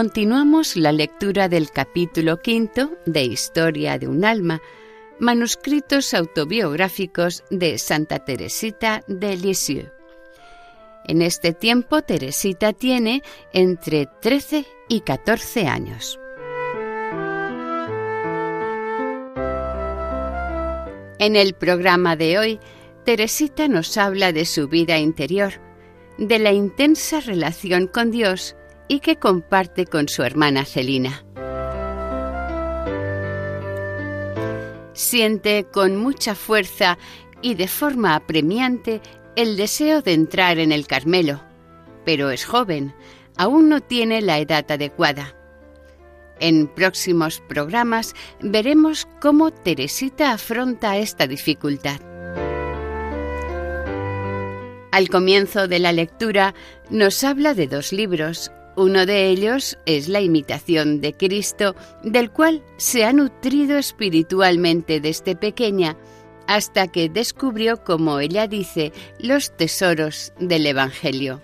Continuamos la lectura del capítulo quinto de Historia de un alma, manuscritos autobiográficos de Santa Teresita de Lisieux. En este tiempo Teresita tiene entre 13 y 14 años. En el programa de hoy, Teresita nos habla de su vida interior, de la intensa relación con Dios y que comparte con su hermana Celina. Siente con mucha fuerza y de forma apremiante el deseo de entrar en el Carmelo, pero es joven, aún no tiene la edad adecuada. En próximos programas veremos cómo Teresita afronta esta dificultad. Al comienzo de la lectura nos habla de dos libros, uno de ellos es la imitación de Cristo, del cual se ha nutrido espiritualmente desde pequeña, hasta que descubrió, como ella dice, los tesoros del Evangelio.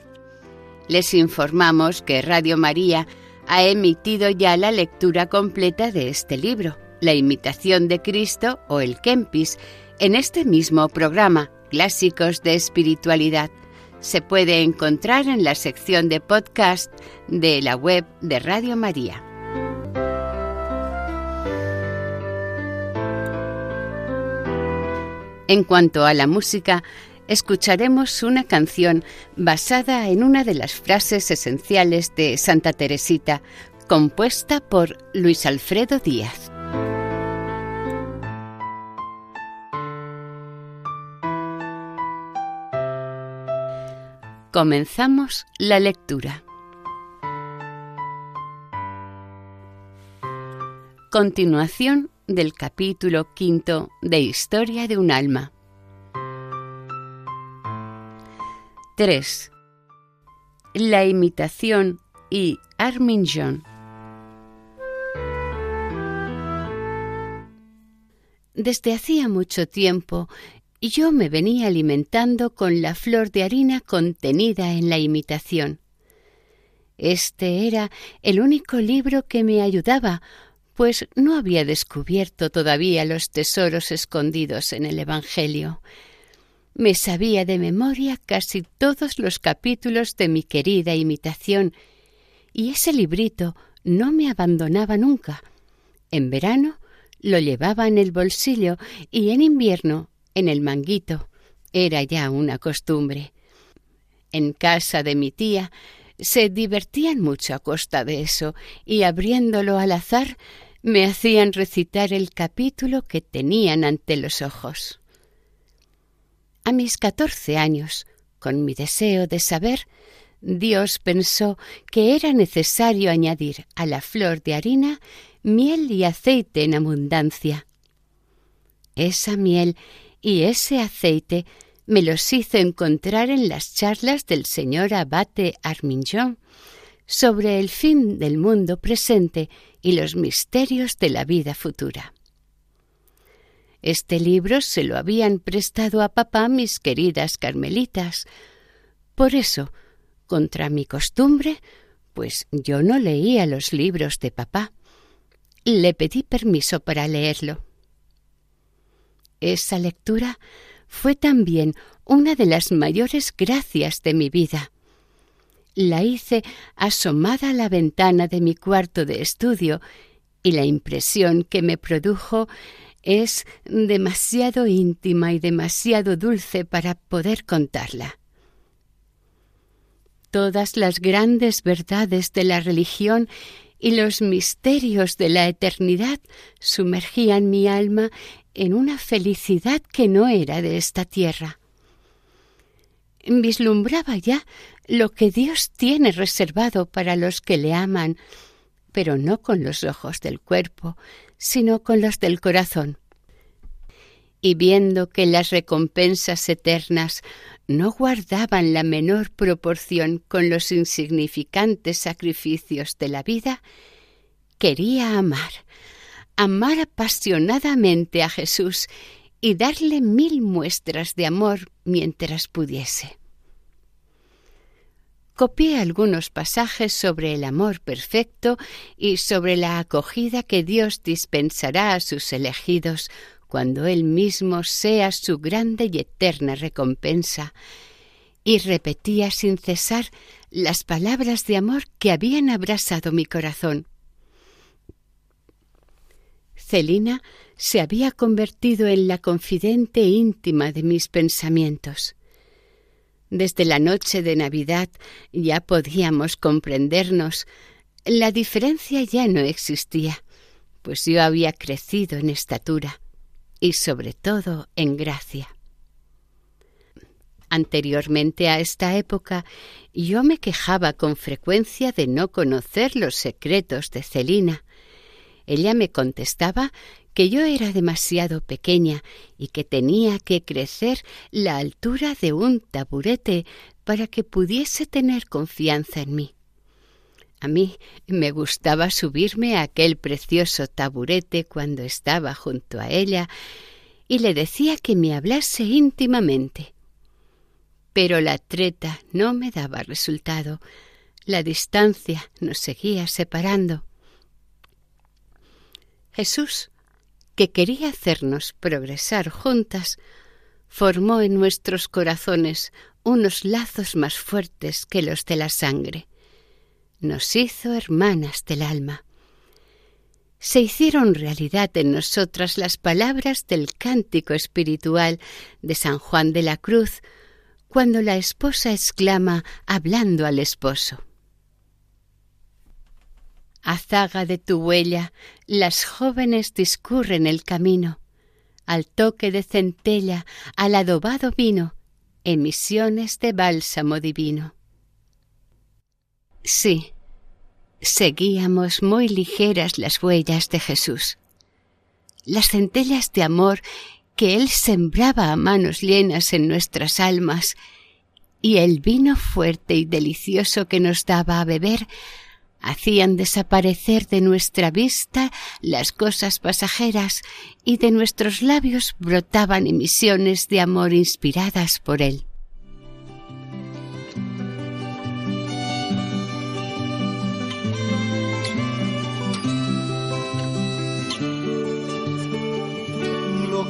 Les informamos que Radio María ha emitido ya la lectura completa de este libro, La imitación de Cristo o el Kempis, en este mismo programa, Clásicos de Espiritualidad se puede encontrar en la sección de podcast de la web de Radio María. En cuanto a la música, escucharemos una canción basada en una de las frases esenciales de Santa Teresita, compuesta por Luis Alfredo Díaz. Comenzamos la lectura. Continuación del capítulo quinto de Historia de un alma. 3. La imitación y Armin John. Desde hacía mucho tiempo y yo me venía alimentando con la flor de harina contenida en la imitación. Este era el único libro que me ayudaba, pues no había descubierto todavía los tesoros escondidos en el Evangelio. Me sabía de memoria casi todos los capítulos de mi querida imitación, y ese librito no me abandonaba nunca. En verano lo llevaba en el bolsillo y en invierno en el manguito. Era ya una costumbre. En casa de mi tía se divertían mucho a costa de eso, y abriéndolo al azar me hacían recitar el capítulo que tenían ante los ojos. A mis catorce años, con mi deseo de saber, Dios pensó que era necesario añadir a la flor de harina miel y aceite en abundancia. Esa miel y ese aceite me los hizo encontrar en las charlas del señor abate Armington sobre el fin del mundo presente y los misterios de la vida futura. Este libro se lo habían prestado a papá mis queridas carmelitas. Por eso, contra mi costumbre, pues yo no leía los libros de papá. Le pedí permiso para leerlo. Esa lectura fue también una de las mayores gracias de mi vida. La hice asomada a la ventana de mi cuarto de estudio y la impresión que me produjo es demasiado íntima y demasiado dulce para poder contarla. Todas las grandes verdades de la religión y los misterios de la eternidad sumergían mi alma en una felicidad que no era de esta tierra. Vislumbraba ya lo que Dios tiene reservado para los que le aman, pero no con los ojos del cuerpo, sino con los del corazón. Y viendo que las recompensas eternas no guardaban la menor proporción con los insignificantes sacrificios de la vida, quería amar, amar apasionadamente a Jesús y darle mil muestras de amor mientras pudiese. Copié algunos pasajes sobre el amor perfecto y sobre la acogida que Dios dispensará a sus elegidos cuando Él mismo sea su grande y eterna recompensa, y repetía sin cesar las palabras de amor que habían abrasado mi corazón. Celina se había convertido en la confidente íntima de mis pensamientos. Desde la noche de Navidad ya podíamos comprendernos. La diferencia ya no existía, pues yo había crecido en estatura y sobre todo en gracia. Anteriormente a esta época yo me quejaba con frecuencia de no conocer los secretos de Celina. Ella me contestaba que yo era demasiado pequeña y que tenía que crecer la altura de un taburete para que pudiese tener confianza en mí. A mí me gustaba subirme a aquel precioso taburete cuando estaba junto a ella y le decía que me hablase íntimamente. Pero la treta no me daba resultado. La distancia nos seguía separando. Jesús, que quería hacernos progresar juntas, formó en nuestros corazones unos lazos más fuertes que los de la sangre nos hizo hermanas del alma. Se hicieron realidad en nosotras las palabras del cántico espiritual de San Juan de la Cruz, cuando la esposa exclama hablando al esposo. Azaga de tu huella, las jóvenes discurren el camino, al toque de centella, al adobado vino, emisiones de bálsamo divino. Sí, seguíamos muy ligeras las huellas de Jesús. Las centellas de amor que Él sembraba a manos llenas en nuestras almas y el vino fuerte y delicioso que nos daba a beber hacían desaparecer de nuestra vista las cosas pasajeras y de nuestros labios brotaban emisiones de amor inspiradas por Él.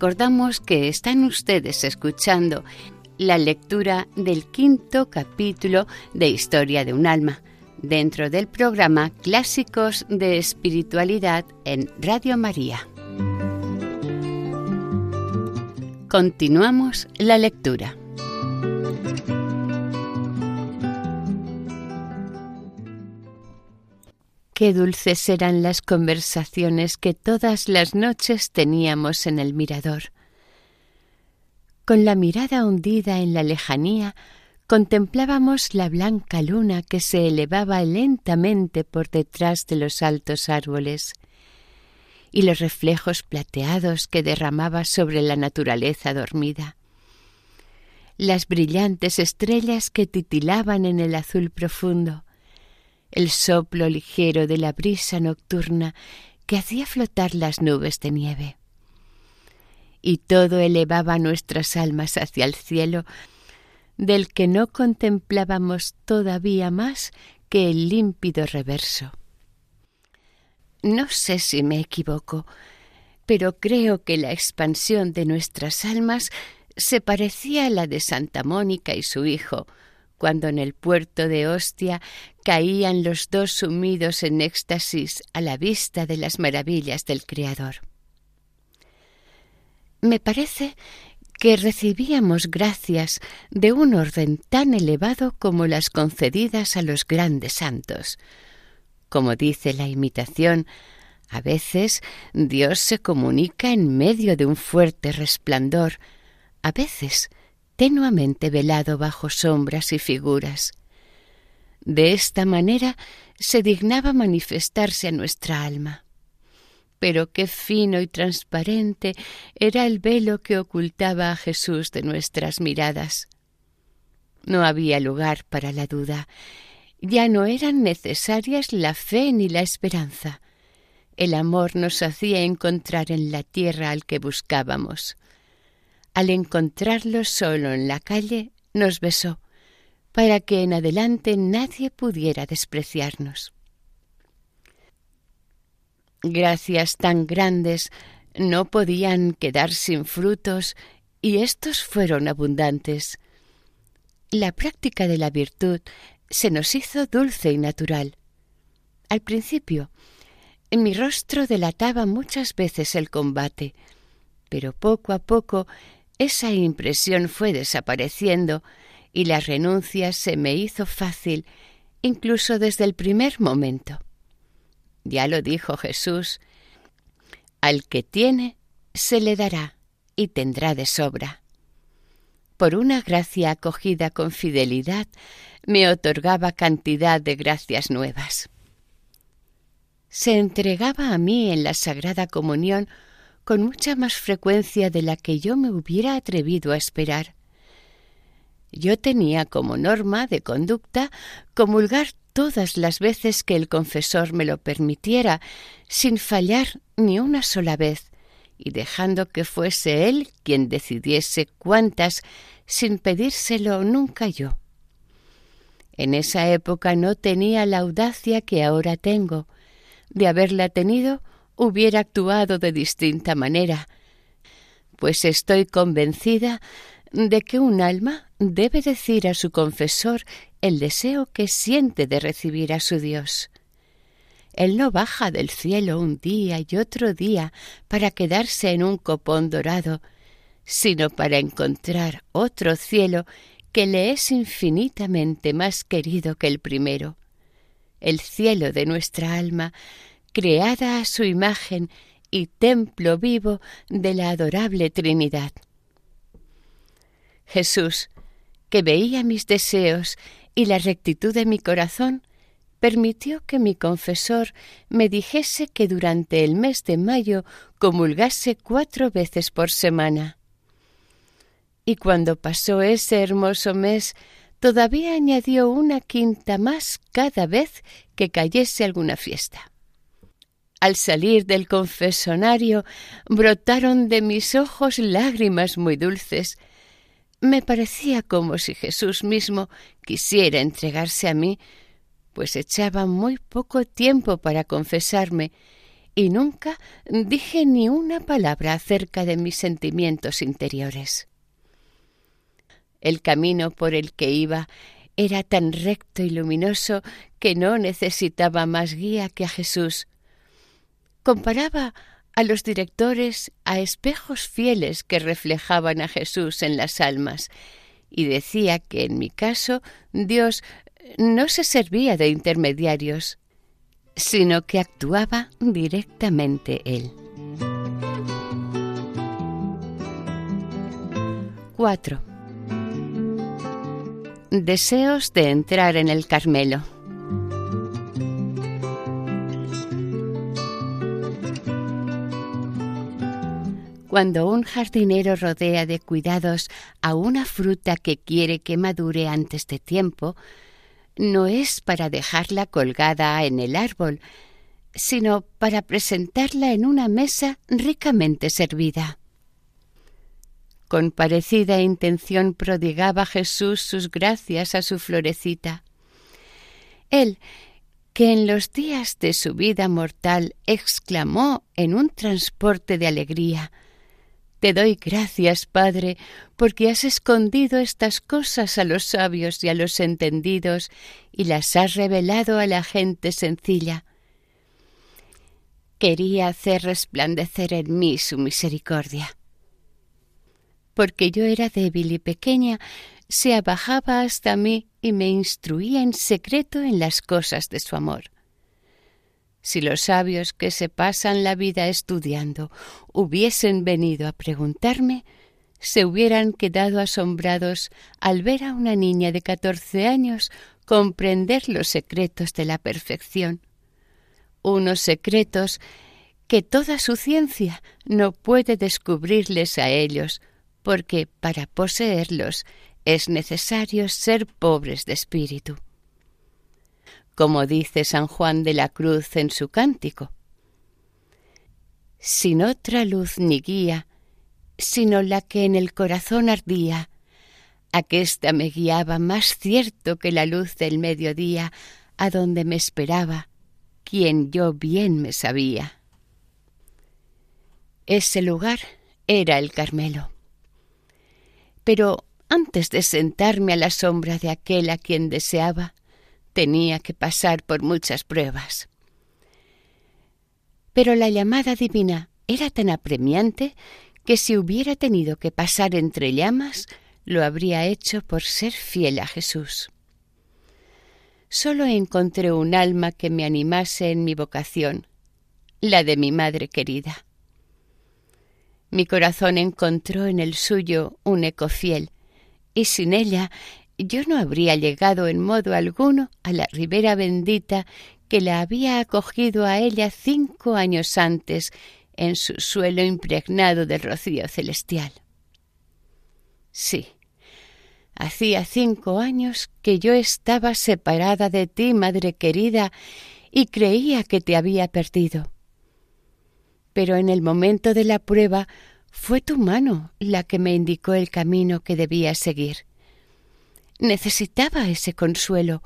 recordamos que están ustedes escuchando la lectura del quinto capítulo de Historia de un alma dentro del programa Clásicos de Espiritualidad en Radio María. Continuamos la lectura. Qué dulces eran las conversaciones que todas las noches teníamos en el mirador. Con la mirada hundida en la lejanía, contemplábamos la blanca luna que se elevaba lentamente por detrás de los altos árboles y los reflejos plateados que derramaba sobre la naturaleza dormida. Las brillantes estrellas que titilaban en el azul profundo, el soplo ligero de la brisa nocturna que hacía flotar las nubes de nieve. Y todo elevaba nuestras almas hacia el cielo, del que no contemplábamos todavía más que el límpido reverso. No sé si me equivoco, pero creo que la expansión de nuestras almas se parecía a la de Santa Mónica y su hijo, cuando en el puerto de Ostia caían los dos sumidos en éxtasis a la vista de las maravillas del Creador. Me parece que recibíamos gracias de un orden tan elevado como las concedidas a los grandes santos. Como dice la imitación, a veces Dios se comunica en medio de un fuerte resplandor, a veces tenuamente velado bajo sombras y figuras. De esta manera se dignaba manifestarse a nuestra alma. Pero qué fino y transparente era el velo que ocultaba a Jesús de nuestras miradas. No había lugar para la duda. Ya no eran necesarias la fe ni la esperanza. El amor nos hacía encontrar en la tierra al que buscábamos. Al encontrarlo solo en la calle, nos besó, para que en adelante nadie pudiera despreciarnos. Gracias tan grandes no podían quedar sin frutos, y estos fueron abundantes. La práctica de la virtud se nos hizo dulce y natural. Al principio, en mi rostro delataba muchas veces el combate, pero poco a poco esa impresión fue desapareciendo y la renuncia se me hizo fácil incluso desde el primer momento. Ya lo dijo Jesús, al que tiene se le dará y tendrá de sobra. Por una gracia acogida con fidelidad, me otorgaba cantidad de gracias nuevas. Se entregaba a mí en la Sagrada Comunión con mucha más frecuencia de la que yo me hubiera atrevido a esperar. Yo tenía como norma de conducta comulgar todas las veces que el confesor me lo permitiera, sin fallar ni una sola vez, y dejando que fuese él quien decidiese cuántas, sin pedírselo nunca yo. En esa época no tenía la audacia que ahora tengo. De haberla tenido, hubiera actuado de distinta manera, pues estoy convencida de que un alma debe decir a su confesor el deseo que siente de recibir a su Dios. Él no baja del cielo un día y otro día para quedarse en un copón dorado, sino para encontrar otro cielo que le es infinitamente más querido que el primero. El cielo de nuestra alma creada a su imagen y templo vivo de la adorable Trinidad. Jesús, que veía mis deseos y la rectitud de mi corazón, permitió que mi confesor me dijese que durante el mes de mayo comulgase cuatro veces por semana. Y cuando pasó ese hermoso mes, todavía añadió una quinta más cada vez que cayese alguna fiesta. Al salir del confesonario brotaron de mis ojos lágrimas muy dulces. Me parecía como si Jesús mismo quisiera entregarse a mí, pues echaba muy poco tiempo para confesarme, y nunca dije ni una palabra acerca de mis sentimientos interiores. El camino por el que iba era tan recto y luminoso que no necesitaba más guía que a Jesús. Comparaba a los directores a espejos fieles que reflejaban a Jesús en las almas, y decía que en mi caso Dios no se servía de intermediarios, sino que actuaba directamente Él. 4. Deseos de entrar en el Carmelo. Cuando un jardinero rodea de cuidados a una fruta que quiere que madure antes de tiempo, no es para dejarla colgada en el árbol, sino para presentarla en una mesa ricamente servida. Con parecida intención prodigaba Jesús sus gracias a su florecita. Él, que en los días de su vida mortal exclamó en un transporte de alegría Te doy gracias, Padre, porque has escondido estas cosas a los sabios y a los entendidos y las has revelado a la gente sencilla. Quería hacer resplandecer en mí su misericordia porque yo era débil y pequeña, se abajaba hasta mí y me instruía en secreto en las cosas de su amor. Si los sabios que se pasan la vida estudiando hubiesen venido a preguntarme, se hubieran quedado asombrados al ver a una niña de catorce años comprender los secretos de la perfección, unos secretos que toda su ciencia no puede descubrirles a ellos, porque para poseerlos es necesario ser pobres de espíritu. Como dice San Juan de la Cruz en su cántico, sin otra luz ni guía, sino la que en el corazón ardía, aquesta me guiaba más cierto que la luz del mediodía, a donde me esperaba, quien yo bien me sabía. Ese lugar era el Carmelo. Pero antes de sentarme a la sombra de aquel a quien deseaba, tenía que pasar por muchas pruebas. Pero la llamada divina era tan apremiante que si hubiera tenido que pasar entre llamas, lo habría hecho por ser fiel a Jesús. Solo encontré un alma que me animase en mi vocación, la de mi madre querida. Mi corazón encontró en el suyo un eco fiel, y sin ella yo no habría llegado en modo alguno a la ribera bendita que la había acogido a ella cinco años antes en su suelo impregnado del rocío celestial. Sí, hacía cinco años que yo estaba separada de ti, madre querida, y creía que te había perdido pero en el momento de la prueba fue tu mano la que me indicó el camino que debía seguir. Necesitaba ese consuelo,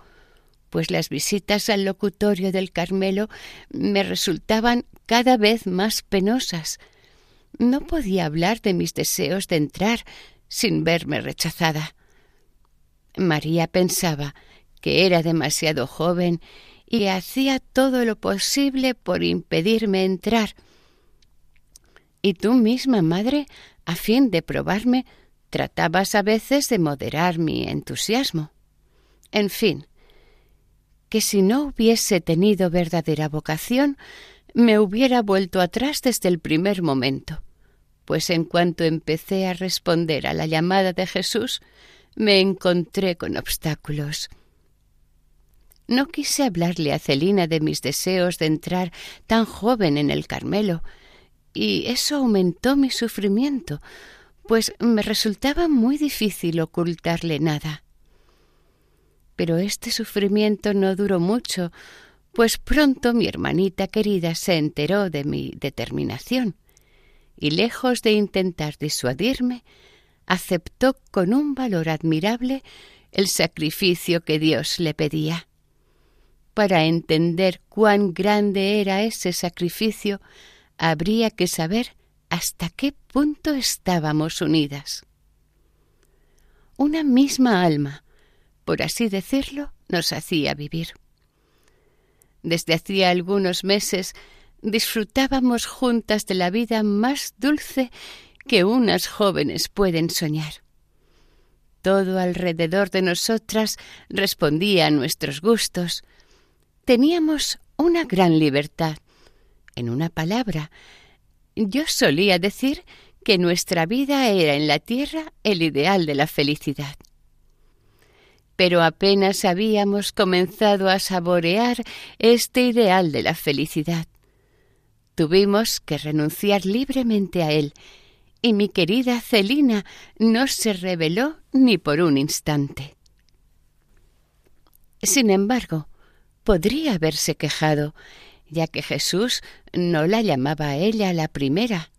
pues las visitas al locutorio del Carmelo me resultaban cada vez más penosas. No podía hablar de mis deseos de entrar sin verme rechazada. María pensaba que era demasiado joven y hacía todo lo posible por impedirme entrar, y tú misma, madre, a fin de probarme, tratabas a veces de moderar mi entusiasmo. En fin, que si no hubiese tenido verdadera vocación, me hubiera vuelto atrás desde el primer momento, pues en cuanto empecé a responder a la llamada de Jesús, me encontré con obstáculos. No quise hablarle a Celina de mis deseos de entrar tan joven en el Carmelo, y eso aumentó mi sufrimiento, pues me resultaba muy difícil ocultarle nada. Pero este sufrimiento no duró mucho, pues pronto mi hermanita querida se enteró de mi determinación, y lejos de intentar disuadirme, aceptó con un valor admirable el sacrificio que Dios le pedía. para entender cuán grande era ese sacrificio, habría que saber hasta qué punto estábamos unidas. Una misma alma, por así decirlo, nos hacía vivir. Desde hacía algunos meses disfrutábamos juntas de la vida más dulce que unas jóvenes pueden soñar. Todo alrededor de nosotras respondía a nuestros gustos. Teníamos una gran libertad. En una palabra, yo solía decir que nuestra vida era en la tierra el ideal de la felicidad. Pero apenas habíamos comenzado a saborear este ideal de la felicidad. Tuvimos que renunciar libremente a él, y mi querida Celina no se rebeló ni por un instante. Sin embargo, podría haberse quejado, ya que Jesús no la llamaba a ella la primera.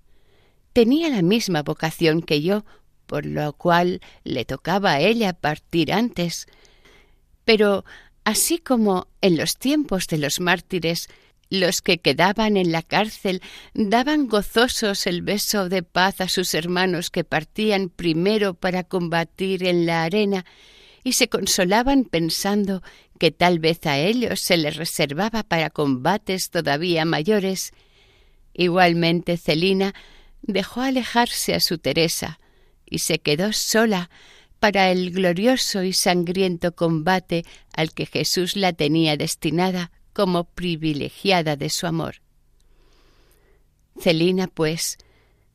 Tenía la misma vocación que yo, por lo cual le tocaba a ella partir antes. Pero así como en los tiempos de los mártires los que quedaban en la cárcel daban gozosos el beso de paz a sus hermanos que partían primero para combatir en la arena y se consolaban pensando que tal vez a ellos se les reservaba para combates todavía mayores. Igualmente Celina dejó alejarse a su Teresa y se quedó sola para el glorioso y sangriento combate al que Jesús la tenía destinada como privilegiada de su amor. Celina, pues,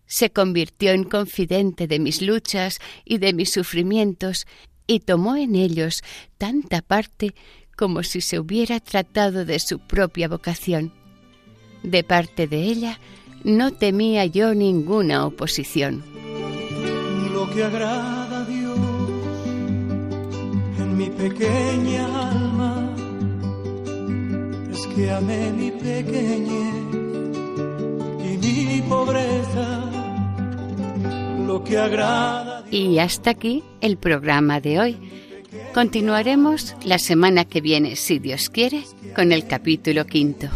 se convirtió en confidente de mis luchas y de mis sufrimientos y tomó en ellos tanta parte como si se hubiera tratado de su propia vocación. De parte de ella no temía yo ninguna oposición. Lo que agrada a Dios en mi pequeña alma es que amé mi pequeñez y mi pobreza. Lo que agrada Y hasta aquí el programa de hoy. Continuaremos la semana que viene, si Dios quiere, con el capítulo quinto.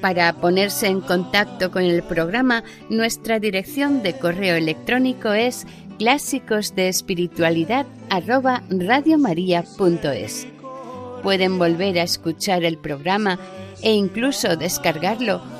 Para ponerse en contacto con el programa, nuestra dirección de correo electrónico es clásicos de espiritualidad Pueden volver a escuchar el programa e incluso descargarlo